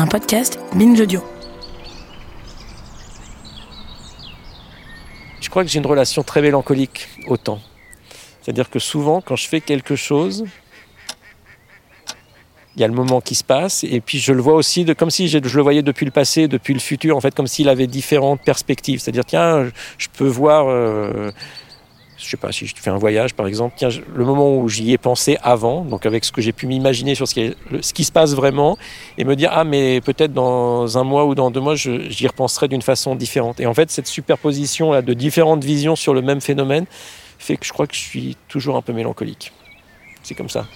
un podcast Binge Audio. Je crois que j'ai une relation très mélancolique au temps. C'est-à-dire que souvent, quand je fais quelque chose, il y a le moment qui se passe, et puis je le vois aussi de, comme si je, le voyais depuis le passé, depuis le futur, en fait, comme s'il avait différentes perspectives. C'est-à-dire, tiens, je peux voir euh, je sais pas, si je fais un voyage par exemple, le moment où j'y ai pensé avant, donc avec ce que j'ai pu m'imaginer sur ce qui, ce qui, se passe vraiment, et me dire, ah mais peut-être dans un mois ou dans deux mois, j'y repenserai d'une façon différente. Et en fait, cette superposition là, de différentes visions sur le même phénomène fait que je crois que je suis toujours un peu mélancolique. C'est comme ça.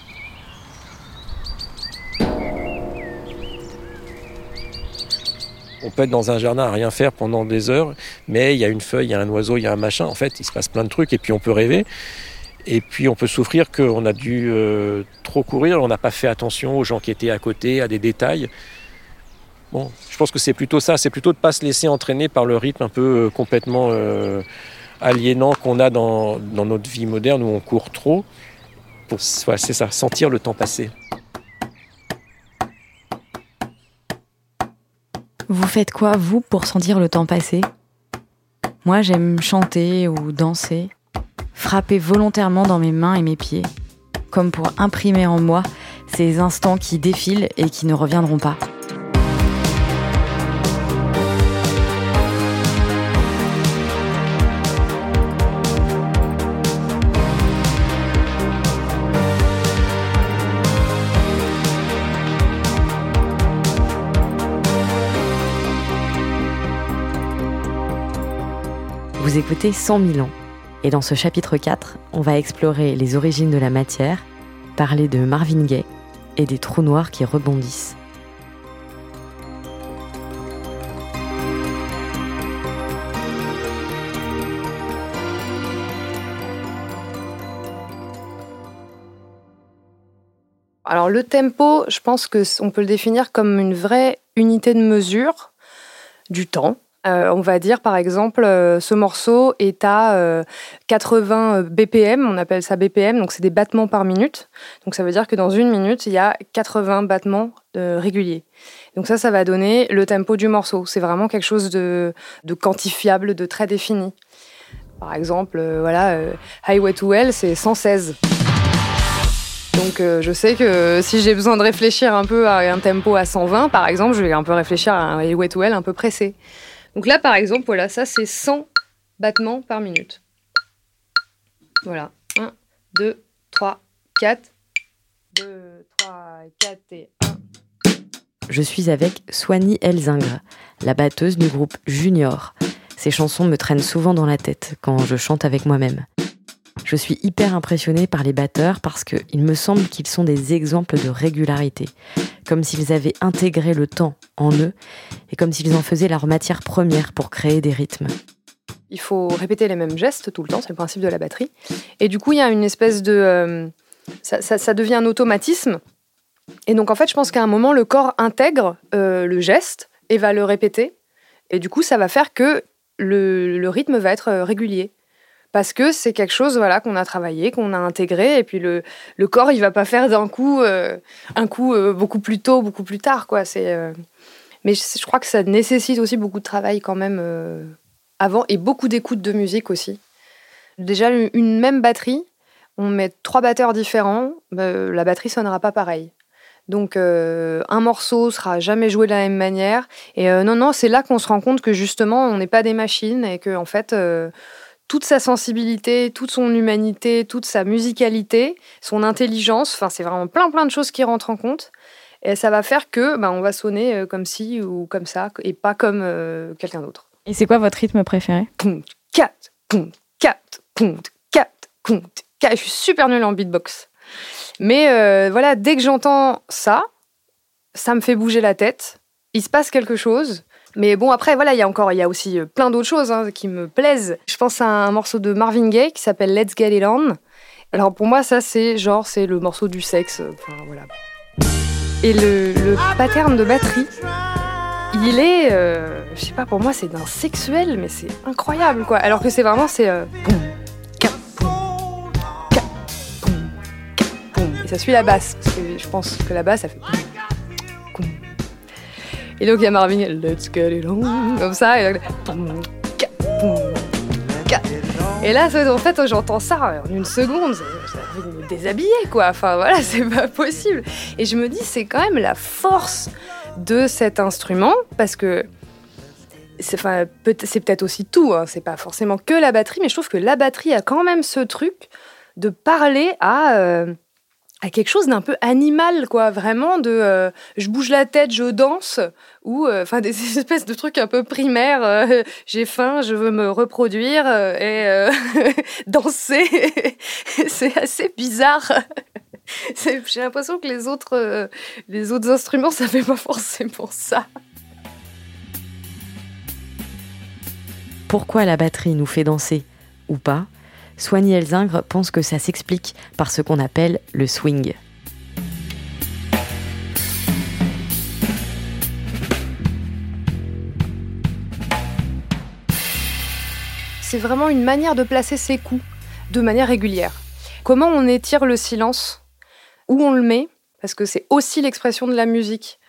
On peut être dans un jardin à rien faire pendant des heures, mais il y a une feuille, il y a un oiseau, il y a un machin. En fait, il se passe plein de trucs et puis on peut rêver. Et puis on peut souffrir qu'on a dû euh, trop courir, on n'a pas fait attention aux gens qui étaient à côté, à des détails. Bon, je pense que c'est plutôt ça, c'est plutôt de ne pas se laisser entraîner par le rythme un peu euh, complètement euh, aliénant qu'on a dans, notre vie moderne où on court trop. Pour, c'est ça, sentir le temps passer. Vous faites quoi, vous, pour sentir le temps passer? Moi, j'aime chanter ou danser, frapper volontairement dans mes mains et mes pieds, comme pour imprimer en moi ces instants qui défilent et qui ne reviendront pas. Écoutez 100 000 ans. Et dans ce chapitre 4, on va explorer les origines de la matière, parler de Marvin Gaye et des trous noirs qui rebondissent. Alors le tempo, je pense que on peut le définir comme une vraie unité de mesure du temps euh, on va dire par exemple, euh, ce morceau est à 80 euh, BPM, on appelle ça BPM, donc c'est des battements par minute. Donc ça veut dire que dans une minute, il y a 80 battements réguliers. Donc ça, ça va donner le tempo du morceau. C'est vraiment quelque chose de, quantifiable, de très défini. Par exemple, voilà, Highway to Hell, c'est 116. Donc je sais que si j'ai besoin de réfléchir un peu à un tempo à 120, par exemple, je vais un peu réfléchir à un Highway to Hell un peu pressé. Donc là, par exemple, voilà, ça c'est 100 battements par minute. Voilà. 1, 2, 3, 4. 2, 3, 4 et 1. Je suis avec Soigny Elzingre, la batteuse du groupe Junior. Ces chansons me traînent souvent dans la tête quand je chante avec moi-même. Je suis hyper impressionnée par les batteurs parce qu'il me semble qu'ils sont des exemples de régularité, comme s'ils avaient intégré le temps en eux et comme s'ils en faisaient leur matière première pour créer des rythmes. Il faut répéter les mêmes gestes tout le temps, c'est le principe de la batterie. Et du coup, il y a une espèce de... Euh, ça, devient un automatisme. Et donc, en fait, je pense qu'à un moment, le corps intègre euh, le geste et va le répéter. Et du coup, ça va faire que le rythme va être euh, régulier parce que c'est quelque chose voilà qu'on a travaillé, qu'on a intégré, et puis le, le corps il va pas faire d'un coup euh, un coup euh, beaucoup plus tôt, beaucoup plus tard quoi. C'est euh, mais je, crois que ça nécessite aussi beaucoup de travail quand même avant et beaucoup d'écoute de musique aussi. Déjà une même batterie, on met trois batteurs différents, bah, la batterie sonnera pas pareil. Donc un morceau sera jamais joué de la même manière. Et non, non, c'est là qu'on se rend compte que justement, on n'est pas des machines et que en fait, toute sa sensibilité, toute son humanité, toute sa musicalité, son intelligence. Enfin, c'est vraiment plein plein de choses qui rentrent en compte. Et ça va faire que bah, on va sonner euh, comme ci ou comme ça et pas comme euh, quelqu'un d'autre. Et c'est quoi votre rythme préféré? 4, 4, 4, 4. Je suis super nulle en beatbox. Mais euh, voilà, dès que j'entends ça, ça me fait bouger la tête. Il se passe quelque chose. Mais bon, après, voilà, il y a encore, il y a aussi euh, plein d'autres choses hein, qui me plaisent. Je pense à un morceau de Marvin Gaye qui s'appelle Let's Get It On. Alors pour moi, ça, c'est genre, c'est le morceau du sexe. Enfin, voilà. Et le, pattern de batterie, il est, euh, je sais pas, pour moi, c'est d'un sexuel, mais c'est incroyable, quoi. Alors que c'est vraiment, c'est euh, Et ça suit la basse, parce que je pense que la basse, ça fait Et donc il y a Marvin, let's get it on, comme ça. Et, et là, en fait, j'entends ça en une seconde, j'ai envie de me déshabiller, quoi. Enfin voilà, c'est pas possible. Et je me dis, c'est quand même la force de cet instrument, parce que c'est enfin, peut peut-être aussi tout, hein. c'est pas forcément que la batterie, mais je trouve que la batterie a quand même ce truc de parler à, euh, à quelque chose d'un peu animal, quoi, vraiment de euh, je bouge la tête, je danse, ou euh, enfin des espèces de trucs un peu primaires, j'ai faim, je veux me reproduire et danser, c'est assez bizarre. J'ai l'impression que les autres, les autres instruments, ça fait pas forcément ça. Pourquoi la batterie nous fait danser? Ou pas? Soigny Elzingre pense que ça s'explique par ce qu'on appelle le swing. C'est vraiment une manière de placer ses coups de manière régulière. Comment on étire le silence? Où on le met? Parce que c'est aussi l'expression de la musique.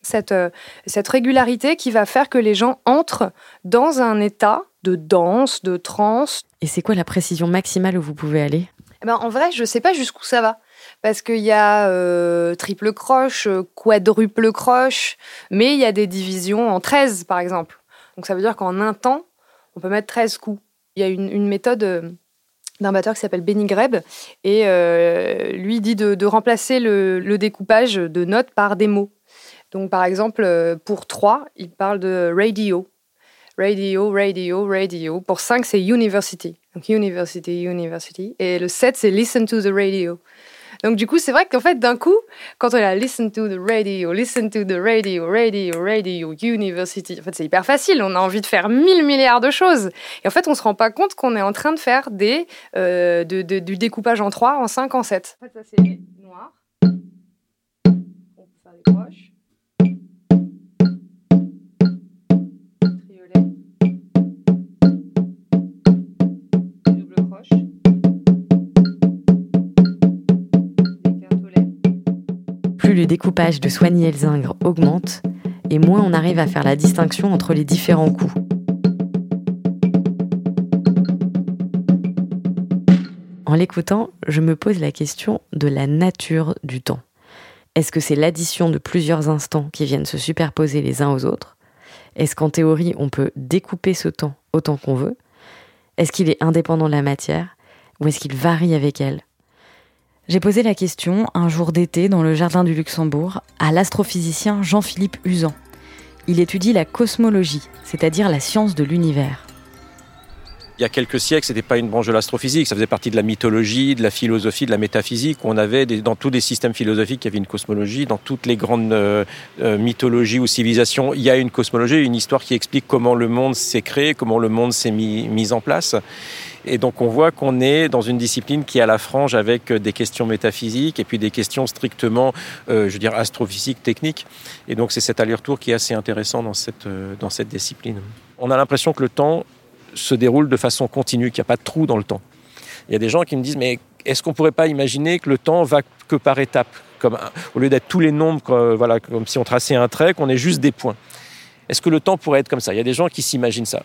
Cette, euh, cette régularité qui va faire que les gens entrent dans un état de danse, de trance. Et c'est quoi la précision maximale où vous pouvez aller? Eh ben, En vrai, je ne sais pas jusqu'où ça va. Parce qu'il y a euh, triple croche, quadruple croche, mais il y a des divisions en 13, par exemple. Donc ça veut dire qu'en un temps, on peut mettre 13 coups. Il y a une, méthode euh, d'un batteur qui s'appelle Benny Greb, et euh, lui dit de, remplacer le, le, découpage de notes par des mots. Donc par exemple, pour 3, il parle de radio radio, radio, radio. Pour 5, c'est university. Donc university, university. Et le 7, c'est listen to the radio. Donc du coup, c'est vrai qu'en fait, d'un coup, quand on a listen to the radio, listen to the radio, radio, radio, university, en fait, c'est hyper facile. On a envie de faire mille milliards de choses. Et en fait, on se rend pas compte qu'on est en train de faire des, euh, du découpage en 3, en 5, en 7. En fait, ça, c'est noir. On peut faire croches. Découpage de Soigny Elzingre augmente, et moins on arrive à faire la distinction entre les différents coups. En l'écoutant, je me pose la question de la nature du temps. Est-ce que c'est l'addition de plusieurs instants qui viennent se superposer les uns aux autres? Est-ce qu'en théorie, on peut découper ce temps autant qu'on veut? Est-ce qu'il est indépendant de la matière Ou est-ce qu'il varie avec elle? J'ai posé la question un jour d'été dans le jardin du Luxembourg à l'astrophysicien Jean-Philippe Usan. Il étudie la cosmologie, c'est-à-dire la science de l'univers. Il y a quelques siècles, ce n'était pas une branche de l'astrophysique, ça faisait partie de la mythologie, de la philosophie, de la métaphysique. On avait dans tous les systèmes philosophiques, il y avait une cosmologie. Dans toutes les grandes euh, euh, mythologies ou civilisations, il y a une cosmologie, une histoire qui explique comment le monde s'est créé, comment le monde s'est mis en place. Et donc on voit qu'on est dans une discipline qui est à la frange avec euh, des questions métaphysiques et puis des questions strictement, euh, je veux dire, astrophysiques, techniques. Et donc c'est cet aller-retour qui est assez intéressant dans cette, euh, dans cette discipline. On a l'impression que le temps se déroule de façon continue, qu'il n'y a pas de trou dans le temps. Il y a des gens qui me disent, mais est-ce qu'on ne pourrait pas imaginer que le temps va que par étapes comme, Au lieu d'être tous les nombres, voilà, comme si on traçait un trait, qu'on ait juste des points? Est-ce que le temps pourrait être comme ça? Il y a des gens qui s'imaginent ça.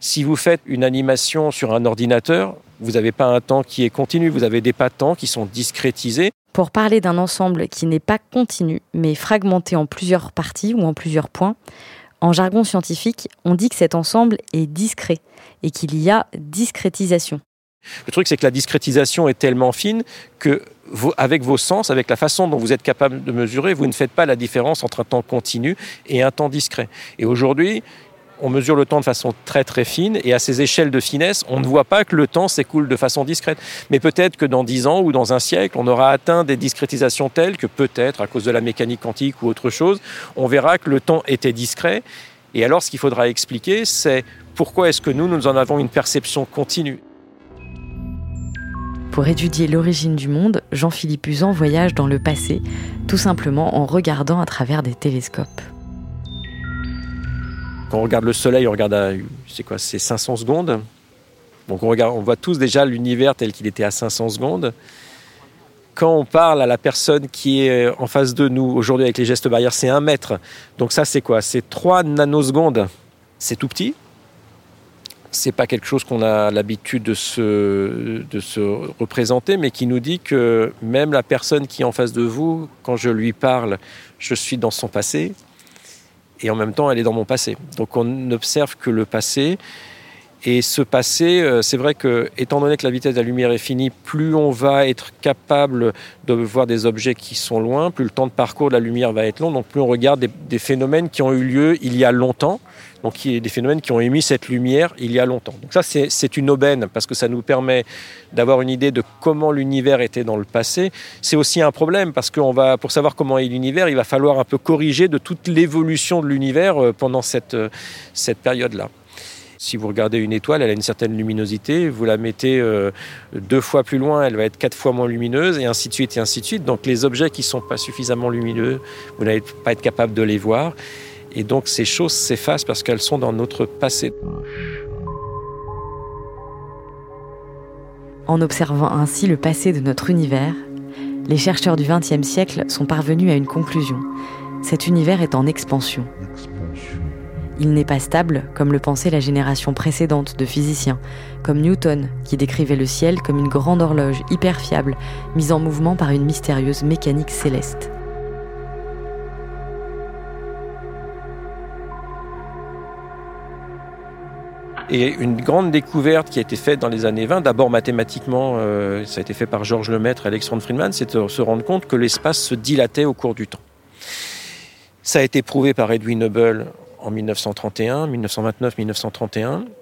Si vous faites une animation sur un ordinateur, vous n'avez pas un temps qui est continu, vous avez des pas de temps qui sont discrétisés. Pour parler d'un ensemble qui n'est pas continu, mais fragmenté en plusieurs parties ou en plusieurs points, en jargon scientifique, on dit que cet ensemble est discret et qu'il y a discrétisation. Le truc, c'est que la discrétisation est tellement fine que, avec vos sens, avec la façon dont vous êtes capable de mesurer, vous ne faites pas la différence entre un temps continu et un temps discret. Et aujourd'hui, on mesure le temps de façon très très fine et à ces échelles de finesse, on ne voit pas que le temps s'écoule de façon discrète. Mais peut-être que dans dix ans ou dans un siècle, on aura atteint des discrétisations telles que peut-être, à cause de la mécanique quantique ou autre chose, on verra que le temps était discret. Et alors, ce qu'il faudra expliquer, c'est pourquoi est-ce que nous, nous en avons une perception continue? Pour étudier l'origine du monde, Jean-Philippe Usan voyage dans le passé, tout simplement en regardant à travers des télescopes. Quand on regarde le Soleil, on regarde à c'est quoi, c'est 500 secondes. Donc on, regarde, on voit tous déjà l'univers tel qu'il était à 500 secondes. quand on parle à la personne qui est en face de nous aujourd'hui avec les gestes barrières, c'est un mètre. Donc ça, c'est quoi? C'est 3 nanosecondes. C'est tout petit. C'est pas quelque chose qu'on a l'habitude de se représenter, mais qui nous dit que même la personne qui est en face de vous, quand je lui parle, je suis dans son passé, et en même temps, elle est dans mon passé. Donc on n'observe que le passé. Et ce passé, euh, c'est vrai que, étant donné que la vitesse de la lumière est finie, plus on va être capable de voir des objets qui sont loin, plus le temps de parcours de la lumière va être long, donc plus on regarde des, phénomènes qui ont eu lieu il y a longtemps, donc des phénomènes qui ont émis cette lumière il y a longtemps. Donc ça, c'est une aubaine parce que ça nous permet d'avoir une idée de comment l'univers était dans le passé. C'est aussi un problème parce que va, pour savoir comment est l'univers, il va falloir un peu corriger de toute l'évolution de l'univers euh, pendant cette, euh, cette période-là. Si vous regardez une étoile, elle a une certaine luminosité. Vous la mettez euh, deux fois plus loin, elle va être quatre fois moins lumineuse, et ainsi de suite, et ainsi de suite. Donc les objets qui ne sont pas suffisamment lumineux, vous n'allez pas être capable de les voir. Et donc ces choses s'effacent parce qu'elles sont dans notre passé. En observant ainsi le passé de notre univers, les chercheurs du XXe siècle sont parvenus à une conclusion. Cet univers est en expansion. Il n'est pas stable, comme le pensait la génération précédente de physiciens, comme Newton, qui décrivait le ciel comme une grande horloge hyper fiable, mise en mouvement par une mystérieuse mécanique céleste. Et une grande découverte qui a été faite dans les années 20, d'abord mathématiquement, euh, ça a été fait par Georges Lemaître et Alexandre Friedman, c'est de se rendre compte que l'espace se dilatait au cours du temps. Ça a été prouvé par Edwin Hubble en 1931, 1929, 1931.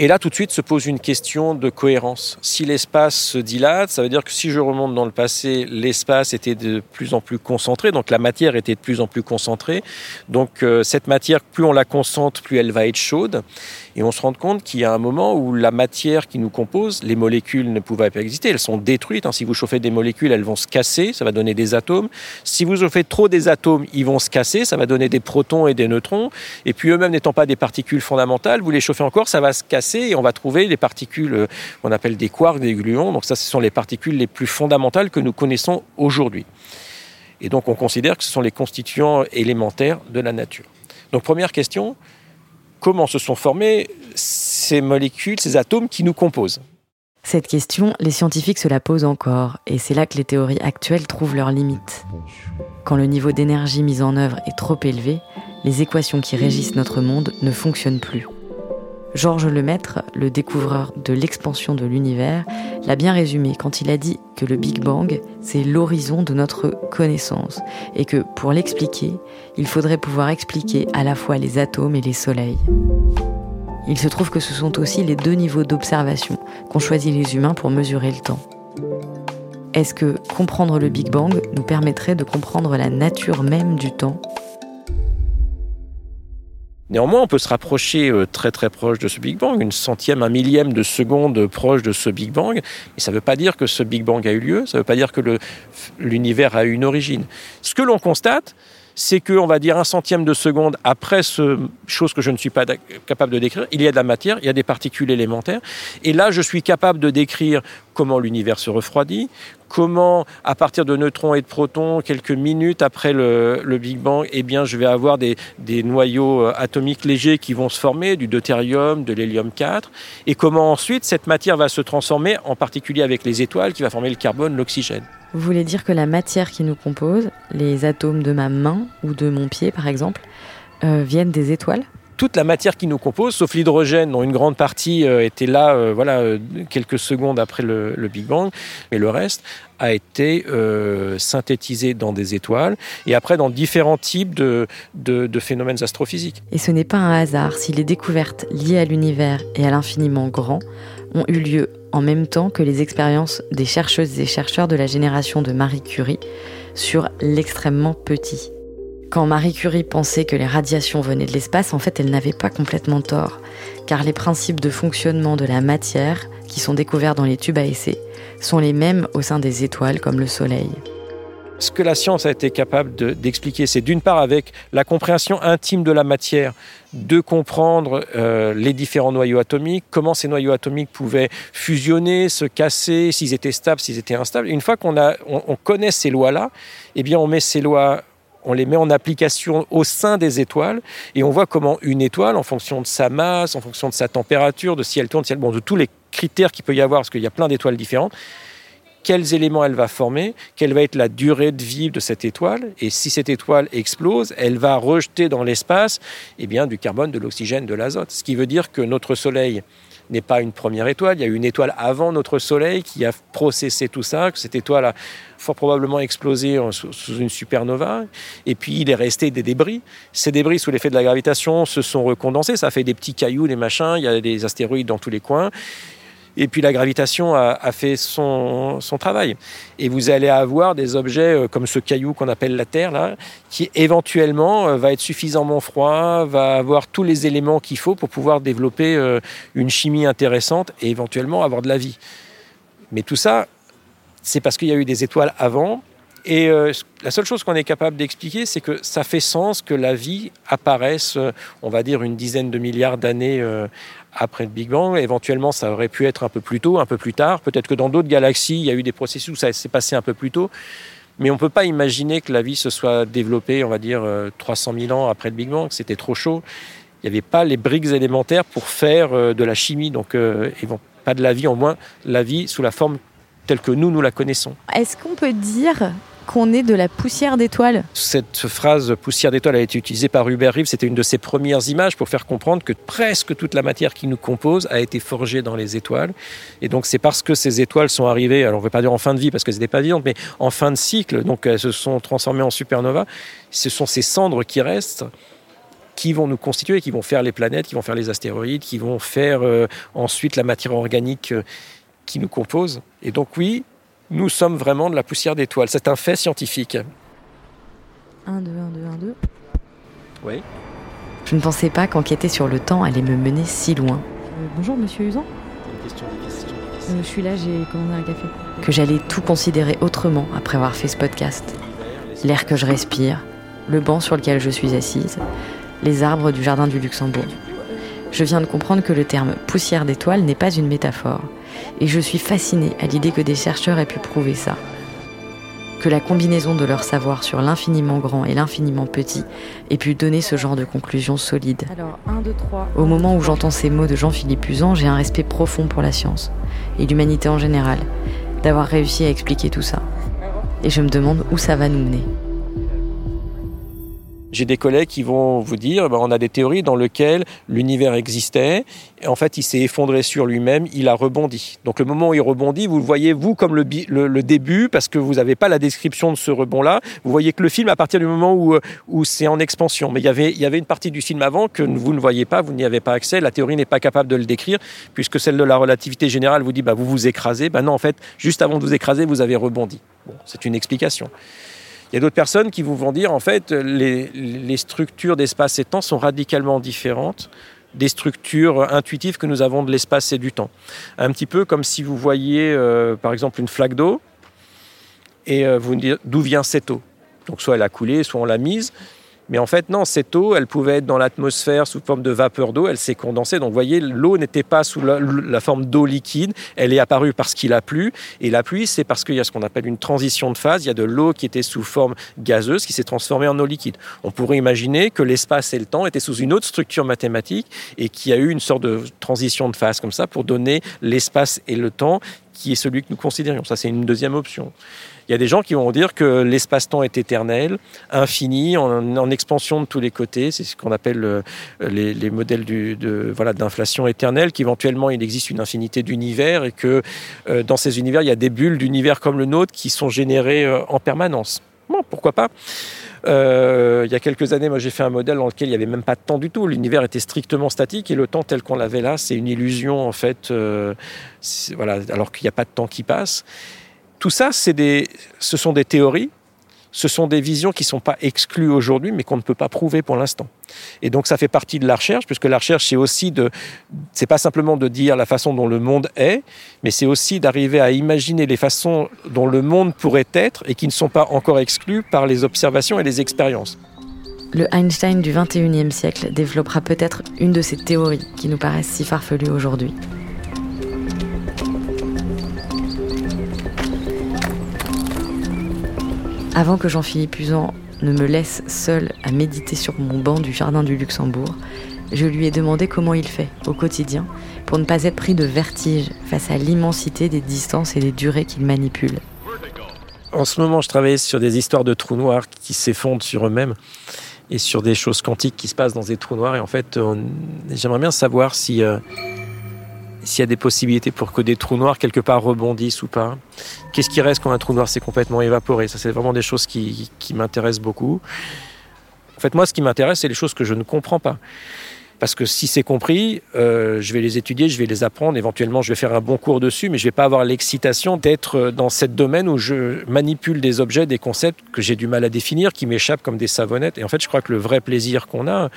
Et là, tout de suite, se pose une question de cohérence. Si l'espace se dilate, ça veut dire que si je remonte dans le passé, l'espace était de plus en plus concentré, donc la matière était de plus en plus concentrée. Donc euh, cette matière, plus on la concentre, plus elle va être chaude. Et on se rend compte qu'il y a un moment où la matière qui nous compose, les molécules ne pouvaient pas exister, elles sont détruites. Hein. Si vous chauffez des molécules, elles vont se casser, ça va donner des atomes. Si vous chauffez trop des atomes, ils vont se casser, ça va donner des protons et des neutrons. Et puis eux-mêmes n'étant pas des particules fondamentales, vous les chauffez encore, ça va se casser et on va trouver des particules euh, qu'on appelle des quarks, des gluons. Donc ça, ce sont les particules les plus fondamentales que nous connaissons aujourd'hui. Et donc on considère que ce sont les constituants élémentaires de la nature. Donc première question, comment se sont formées ces molécules, ces atomes qui nous composent? Cette question, les scientifiques se la posent encore, et c'est là que les théories actuelles trouvent leurs limites. Quand le niveau d'énergie mis en œuvre est trop élevé, les équations qui régissent notre monde ne fonctionnent plus. Georges Lemaître, le découvreur de l'expansion de l'univers, l'a bien résumé quand il a dit que le Big Bang, c'est l'horizon de notre connaissance, et que pour l'expliquer, il faudrait pouvoir expliquer à la fois les atomes et les soleils. Il se trouve que ce sont aussi les deux niveaux d'observation qu'ont choisi les humains pour mesurer le temps. Est-ce que comprendre le Big Bang nous permettrait de comprendre la nature même du temps Néanmoins, on peut se rapprocher euh, très très proche de ce Big Bang, une centième, un millième de seconde proche de ce Big Bang, mais ça ne veut pas dire que ce Big Bang a eu lieu, ça ne veut pas dire que l'univers a eu une origine. Ce que l'on constate, c'est qu'on va dire un centième de seconde après ce chose que je ne suis pas capable de décrire, il y a de la matière, il y a des particules élémentaires, et là je suis capable de décrire comment l'univers se refroidit, comment à partir de neutrons et de protons, quelques minutes après le, Big Bang, eh bien je vais avoir des, noyaux euh, atomiques légers qui vont se former, du deutérium, de l'hélium 4, et comment ensuite cette matière va se transformer, en particulier avec les étoiles, qui va former le carbone, l'oxygène. Vous voulez dire que la matière qui nous compose, les atomes de ma main ou de mon pied par exemple, euh, viennent des étoiles? Toute la matière qui nous compose, sauf l'hydrogène, dont une grande partie euh, était là euh, voilà, quelques secondes après le, Big Bang, mais le reste a été synthétisé dans des étoiles et après dans différents types de, de phénomènes astrophysiques. Et ce n'est pas un hasard si les découvertes liées à l'univers et à l'infiniment grand ont eu lieu en même temps que les expériences des chercheuses et chercheurs de la génération de Marie Curie sur l'extrêmement petit. Quand Marie Curie pensait que les radiations venaient de l'espace, en fait, elle n'avait pas complètement tort, car les principes de fonctionnement de la matière, qui sont découverts dans les tubes à essai, sont les mêmes au sein des étoiles comme le Soleil. Ce que la science a été capable d'expliquer, c'est d'une part avec la compréhension intime de la matière, de comprendre euh, les différents noyaux atomiques, comment ces noyaux atomiques pouvaient fusionner, se casser, s'ils étaient stables, s'ils étaient instables. une fois qu'on on, on connaît ces lois-là, eh bien on met ces lois on les met en application au sein des étoiles et on voit comment une étoile, en fonction de sa masse, en fonction de sa température, de si elle tourne, si elle, bon, de tous les critères qu'il peut y avoir, parce qu'il y a plein d'étoiles différentes, quels éléments elle va former, quelle va être la durée de vie de cette étoile, et si cette étoile explose, elle va rejeter dans l'espace eh bien, du carbone, de l'oxygène, de l'azote. Ce qui veut dire que notre Soleil n'est pas une première étoile, il y a eu une étoile avant notre Soleil qui a processé tout ça, cette étoile a fort probablement explosé sous une supernova, et puis il est resté des débris. Ces débris, sous l'effet de la gravitation, se sont recondensés, ça fait des petits cailloux, des machins, il y a des astéroïdes dans tous les coins, et puis la gravitation a, fait son, travail. Et vous allez avoir des objets euh, comme ce caillou qu'on appelle la Terre, là, qui éventuellement euh, va être suffisamment froid, va avoir tous les éléments qu'il faut pour pouvoir développer euh, une chimie intéressante et éventuellement avoir de la vie. Mais tout ça, c'est parce qu'il y a eu des étoiles avant. Et la seule chose qu'on est capable d'expliquer, c'est que ça fait sens que la vie apparaisse, on va dire, une dizaine de milliards d'années après le Big Bang. Éventuellement, ça aurait pu être un peu plus tôt, un peu plus tard. Peut-être que dans d'autres galaxies, il y a eu des processus où ça s'est passé un peu plus tôt. Mais on ne peut pas imaginer que la vie se soit développée, on va dire, 300 euh, 000 ans après le Big Bang. C'était trop chaud. Il n'y avait pas les briques élémentaires pour faire euh, de la chimie. Donc, euh, pas de la vie, au moins la vie sous la forme telle que nous, nous la connaissons. Est-ce qu'on peut dire qu'on est de la poussière d'étoiles. Cette phrase poussière d'étoiles a été utilisée par Hubert Reeves. C'était une de ses premières images pour faire comprendre que presque toute la matière qui nous compose a été forgée dans les étoiles. Et donc c'est parce que ces étoiles sont arrivées, alors on ne veut pas dire en fin de vie parce qu'elles n'étaient pas vivantes, mais en fin de cycle, donc elles se sont transformées en supernova. Ce sont ces cendres qui restent qui vont nous constituer, qui vont faire les planètes, qui vont faire les astéroïdes, qui vont faire euh, ensuite la matière organique euh, qui nous compose. Et donc oui, nous sommes vraiment de la poussière d'étoiles. C'est un fait scientifique. 1, 2, 1, 2, 1, 2. Oui. Je ne pensais pas qu'enquêter sur le temps allait me mener si loin. Euh, bonjour, monsieur Usan. Une question, une question, euh, je suis là, j'ai commandé un café. Que j'allais tout considérer autrement après avoir fait ce podcast. L'air que je respire, le banc sur lequel je suis assise, les arbres du jardin du Luxembourg. Je viens de comprendre que le terme poussière d'étoiles n'est pas une métaphore et je suis fascinée à l'idée que des chercheurs aient pu prouver ça. Que la combinaison de leur savoir sur l'infiniment grand et l'infiniment petit ait pu donner ce genre de conclusion solide. Alors, 1, 2, 3. Au moment où j'entends ces mots de Jean-Philippe Usan, j'ai un respect profond pour la science et l'humanité en général, d'avoir réussi à expliquer tout ça. Et je me demande où ça va nous mener. J'ai des collègues qui vont vous dire, ben, on a des théories dans lesquelles l'univers existait, et en fait il s'est effondré sur lui-même, il a rebondi. Donc le moment où il rebondit, vous le voyez vous comme le, le, début, parce que vous n'avez pas la description de ce rebond-là. Vous voyez que le film à partir du moment où, euh, où c'est en expansion. Mais il y, avait, il y avait une partie du film avant que vous ne voyez pas, vous n'y avez pas accès, la théorie n'est pas capable de le décrire, puisque celle de la relativité générale vous dit, bah, vous vous écrasez. Ben non, en fait, juste avant de vous écraser, vous avez rebondi. Bon, c'est une explication. Il y a d'autres personnes qui vous vont dire, en fait, les, structures d'espace et temps sont radicalement différentes des structures intuitives que nous avons de l'espace et du temps. Un petit peu comme si vous voyiez, euh, par exemple, une flaque d'eau, et euh, vous dites d'où vient cette eau. Donc soit elle a coulé, soit on l'a mise. Mais en fait, non, cette eau, elle pouvait être dans l'atmosphère sous forme de vapeur d'eau, elle s'est condensée. Donc, vous voyez, l'eau n'était pas sous la, forme d'eau liquide, elle est apparue parce qu'il a plu. Et la pluie, c'est parce qu'il y a ce qu'on appelle une transition de phase. Il y a de l'eau qui était sous forme gazeuse qui s'est transformée en eau liquide. On pourrait imaginer que l'espace et le temps étaient sous une autre structure mathématique et qu'il y a eu une sorte de transition de phase comme ça pour donner l'espace et le temps qui est celui que nous considérions. Ça, c'est une deuxième option. Il y a des gens qui vont dire que l'espace-temps est éternel, infini, en, expansion de tous les côtés. C'est ce qu'on appelle euh, les, modèles de, voilà, d'inflation éternelle, qu'éventuellement il existe une infinité d'univers et que euh, dans ces univers, il y a des bulles d'univers comme le nôtre qui sont générées euh, en permanence. Bon, pourquoi pas? Il y a quelques années, moi j'ai fait un modèle dans lequel il n'y avait même pas de temps du tout. L'univers était strictement statique et le temps tel qu'on l'avait là, c'est une illusion en fait. voilà, alors qu'il n'y a pas de temps qui passe. Tout ça, ce sont des théories ce sont des visions qui ne sont pas exclues aujourd'hui, mais qu'on ne peut pas prouver pour l'instant. Et donc ça fait partie de la recherche, puisque la recherche, c'est aussi de, c'est pas simplement de dire la façon dont le monde est, mais c'est aussi d'arriver à imaginer les façons dont le monde pourrait être et qui ne sont pas encore exclues par les observations et les expériences. Le Einstein du 21e siècle développera peut-être une de ces théories qui nous paraissent si farfelues aujourd'hui. Avant que Jean-Philippe Usan ne me laisse seul à méditer sur mon banc du jardin du Luxembourg, je lui ai demandé comment il fait au quotidien pour ne pas être pris de vertige face à l'immensité des distances et des durées qu'il manipule. En ce moment, je travaille sur des histoires de trous noirs qui s'effondrent sur eux-mêmes et sur des choses quantiques qui se passent dans des trous noirs. Et en fait, j'aimerais bien savoir si euh, s'il y a des possibilités pour que des trous noirs quelque part rebondissent ou pas. Qu'est-ce qui reste quand un trou noir s'est complètement évaporé? Ça, c'est vraiment des choses qui, m'intéressent beaucoup. En fait, moi, ce qui m'intéresse, c'est les choses que je ne comprends pas. Parce que si c'est compris, euh, je vais les étudier, je vais les apprendre, éventuellement je vais faire un bon cours dessus, mais je ne vais pas avoir l'excitation d'être dans ce domaine où je manipule des objets, des concepts que j'ai du mal à définir, qui m'échappent comme des savonnettes. Et en fait, je crois que le vrai plaisir qu'on a,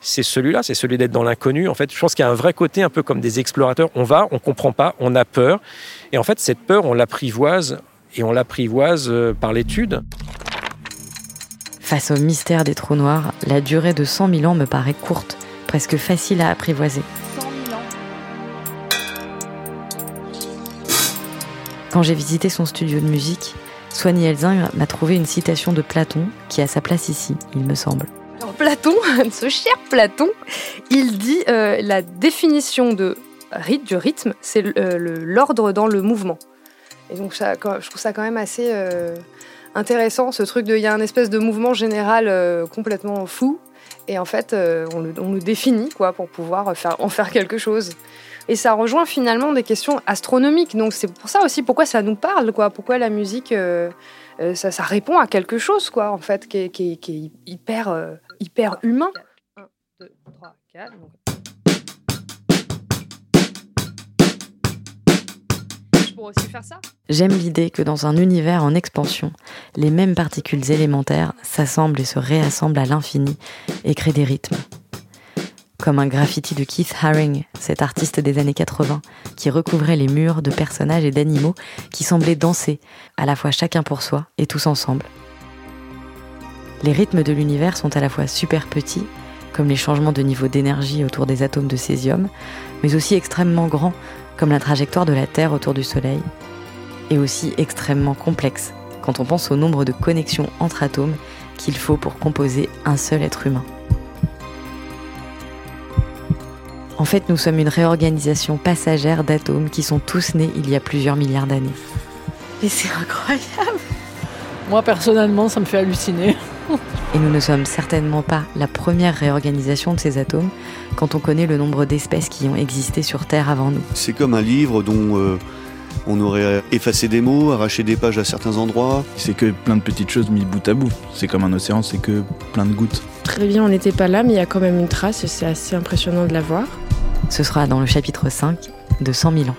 c'est celui-là, c'est celui d'être dans l'inconnu. En fait, je pense qu'il y a un vrai côté un peu comme des explorateurs. On va, on comprend pas, on a peur. Et en fait, cette peur, on l'apprivoise et on l'apprivoise euh, par l'étude. Face au mystère des trous noirs, la durée de 100 000 ans me paraît courte, presque facile à apprivoiser. Quand j'ai visité son studio de musique, Soigny Elzing m'a trouvé une citation de Platon qui a sa place ici, il me semble. Platon, ce cher Platon, il dit euh, la définition de rythme, du rythme, c'est euh, l'ordre dans le mouvement. Et donc je trouve ça quand même assez euh, intéressant, ce truc de, il y a un espèce de mouvement général complètement fou, et en fait, on le, définit quoi pour pouvoir en faire quelque chose. Et ça rejoint finalement des questions astronomiques. Donc c'est pour ça aussi pourquoi ça nous parle, quoi. Pourquoi la musique, ça, répond à quelque chose, quoi, en fait, qui est hyper hyper humain. 1, 2, 3, 4. Je pourrais aussi faire ça. J'aime l'idée que dans un univers en expansion, les mêmes particules élémentaires s'assemblent et se réassemblent à l'infini et créent des rythmes. Comme un graffiti de Keith Haring, cet artiste des années 80, qui recouvrait les murs de personnages et d'animaux qui semblaient danser, à la fois chacun pour soi et tous ensemble. Les rythmes de l'univers sont à la fois super petits, comme les changements de niveau d'énergie autour des atomes de césium, mais aussi extrêmement grands, comme la trajectoire de la Terre autour du Soleil, et aussi extrêmement complexes, quand on pense au nombre de connexions entre atomes qu'il faut pour composer un seul être humain. En fait, nous sommes une réorganisation passagère d'atomes qui sont tous nés il y a plusieurs milliards d'années. Mais c'est incroyable Moi personnellement, ça me fait halluciner. Et nous ne sommes certainement pas la première réorganisation de ces atomes quand on connaît le nombre d'espèces qui ont existé sur Terre avant nous. C'est comme un livre dont euh, on aurait effacé des mots, arraché des pages à certains endroits. C'est que plein de petites choses mis bout à bout. C'est comme un océan, c'est que plein de gouttes. Très bien, on n'était pas là, mais il y a quand même une trace et c'est assez impressionnant de la voir. Ce sera dans le chapitre 5 de 100 000 ans.